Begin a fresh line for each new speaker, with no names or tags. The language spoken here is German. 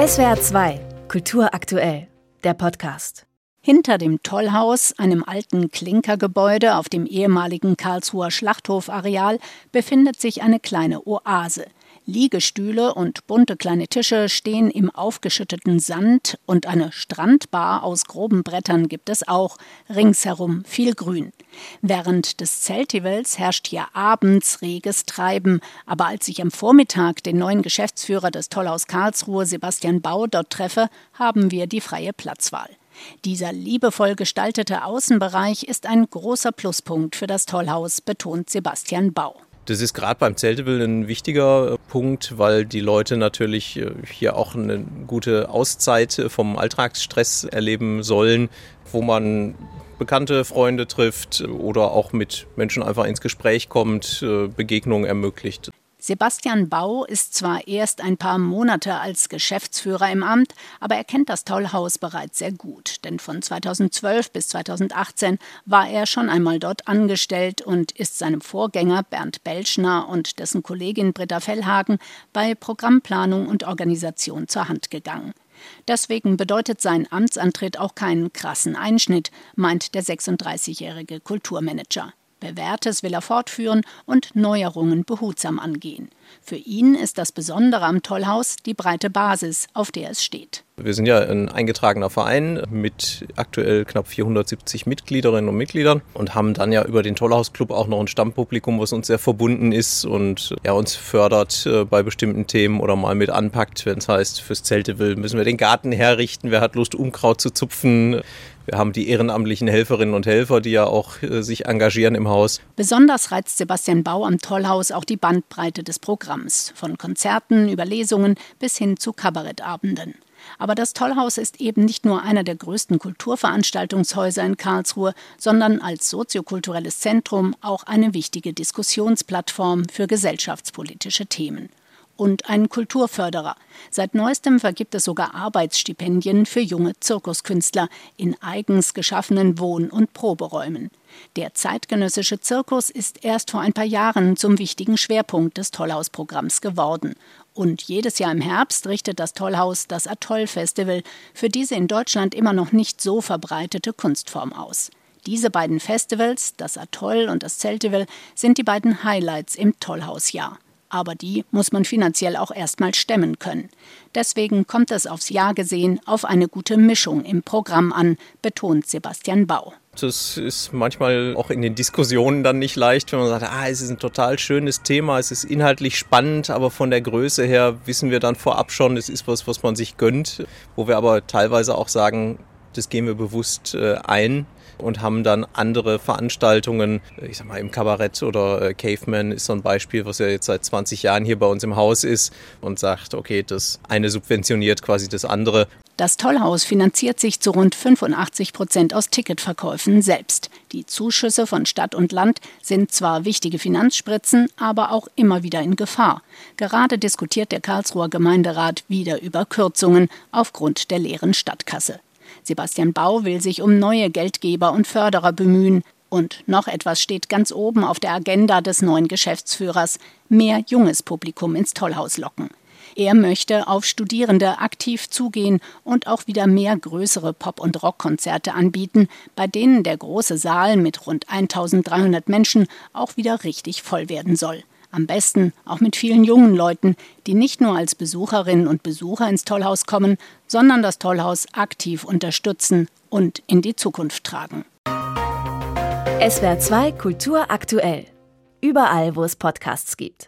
SWR 2, Kultur aktuell, der Podcast.
Hinter dem Tollhaus, einem alten Klinkergebäude auf dem ehemaligen Karlsruher Schlachthofareal, befindet sich eine kleine Oase. Liegestühle und bunte kleine Tische stehen im aufgeschütteten Sand und eine Strandbar aus groben Brettern gibt es auch, ringsherum viel Grün. Während des Zeltivals herrscht hier abends reges Treiben, aber als ich am Vormittag den neuen Geschäftsführer des Tollhaus Karlsruhe, Sebastian Bau, dort treffe, haben wir die freie Platzwahl. Dieser liebevoll gestaltete Außenbereich ist ein großer Pluspunkt für das Tollhaus, betont Sebastian Bau.
Das ist gerade beim Zelteville ein wichtiger äh, Punkt, weil die Leute natürlich äh, hier auch eine gute Auszeit äh, vom Alltagsstress erleben sollen, wo man bekannte Freunde trifft oder auch mit Menschen einfach ins Gespräch kommt, Begegnungen ermöglicht.
Sebastian Bau ist zwar erst ein paar Monate als Geschäftsführer im Amt, aber er kennt das Tollhaus bereits sehr gut, denn von 2012 bis 2018 war er schon einmal dort angestellt und ist seinem Vorgänger Bernd Belschner und dessen Kollegin Britta Fellhagen bei Programmplanung und Organisation zur Hand gegangen. Deswegen bedeutet sein Amtsantritt auch keinen krassen Einschnitt, meint der 36-jährige Kulturmanager. Bewährtes will er fortführen und Neuerungen behutsam angehen. Für ihn ist das Besondere am Tollhaus die breite Basis, auf der es steht.
Wir sind ja ein eingetragener Verein mit aktuell knapp 470 Mitgliederinnen und Mitgliedern und haben dann ja über den Tollhausclub auch noch ein Stammpublikum, was uns sehr verbunden ist und ja, uns fördert äh, bei bestimmten Themen oder mal mit anpackt, wenn es heißt, fürs Zelte will, müssen wir den Garten herrichten, wer hat Lust, Unkraut zu zupfen. Wir haben die ehrenamtlichen Helferinnen und Helfer, die ja auch äh, sich engagieren im Haus.
Besonders reizt Sebastian Bau am Tollhaus auch die Bandbreite des Programms, von Konzerten über Lesungen bis hin zu Kabarettabenden. Aber das Tollhaus ist eben nicht nur einer der größten Kulturveranstaltungshäuser in Karlsruhe, sondern als soziokulturelles Zentrum auch eine wichtige Diskussionsplattform für gesellschaftspolitische Themen und ein Kulturförderer. Seit neuestem vergibt es sogar Arbeitsstipendien für junge Zirkuskünstler in eigens geschaffenen Wohn- und Proberäumen. Der zeitgenössische Zirkus ist erst vor ein paar Jahren zum wichtigen Schwerpunkt des Tollhausprogramms geworden. Und jedes Jahr im Herbst richtet das Tollhaus das Atoll-Festival für diese in Deutschland immer noch nicht so verbreitete Kunstform aus. Diese beiden Festivals, das Atoll und das Zeltival, sind die beiden Highlights im Tollhausjahr aber die muss man finanziell auch erstmal stemmen können. Deswegen kommt es aufs Jahr gesehen auf eine gute Mischung im Programm an, betont Sebastian Bau.
Das ist manchmal auch in den Diskussionen dann nicht leicht, wenn man sagt, ah, es ist ein total schönes Thema, es ist inhaltlich spannend, aber von der Größe her wissen wir dann vorab schon, es ist was, was man sich gönnt, wo wir aber teilweise auch sagen, das gehen wir bewusst äh, ein und haben dann andere Veranstaltungen, ich sag mal im Kabarett oder äh, Caveman ist so ein Beispiel, was ja jetzt seit 20 Jahren hier bei uns im Haus ist und sagt, okay, das eine subventioniert quasi das andere.
Das Tollhaus finanziert sich zu rund 85 Prozent aus Ticketverkäufen selbst. Die Zuschüsse von Stadt und Land sind zwar wichtige Finanzspritzen, aber auch immer wieder in Gefahr. Gerade diskutiert der Karlsruher Gemeinderat wieder über Kürzungen aufgrund der leeren Stadtkasse. Sebastian Bau will sich um neue Geldgeber und Förderer bemühen. Und noch etwas steht ganz oben auf der Agenda des neuen Geschäftsführers, mehr junges Publikum ins Tollhaus locken. Er möchte auf Studierende aktiv zugehen und auch wieder mehr größere Pop- und Rockkonzerte anbieten, bei denen der große Saal mit rund 1300 Menschen auch wieder richtig voll werden soll. Am besten auch mit vielen jungen Leuten, die nicht nur als Besucherinnen und Besucher ins Tollhaus kommen, sondern das Tollhaus aktiv unterstützen und in die Zukunft tragen.
SWR 2 Kultur aktuell. Überall, wo es Podcasts gibt.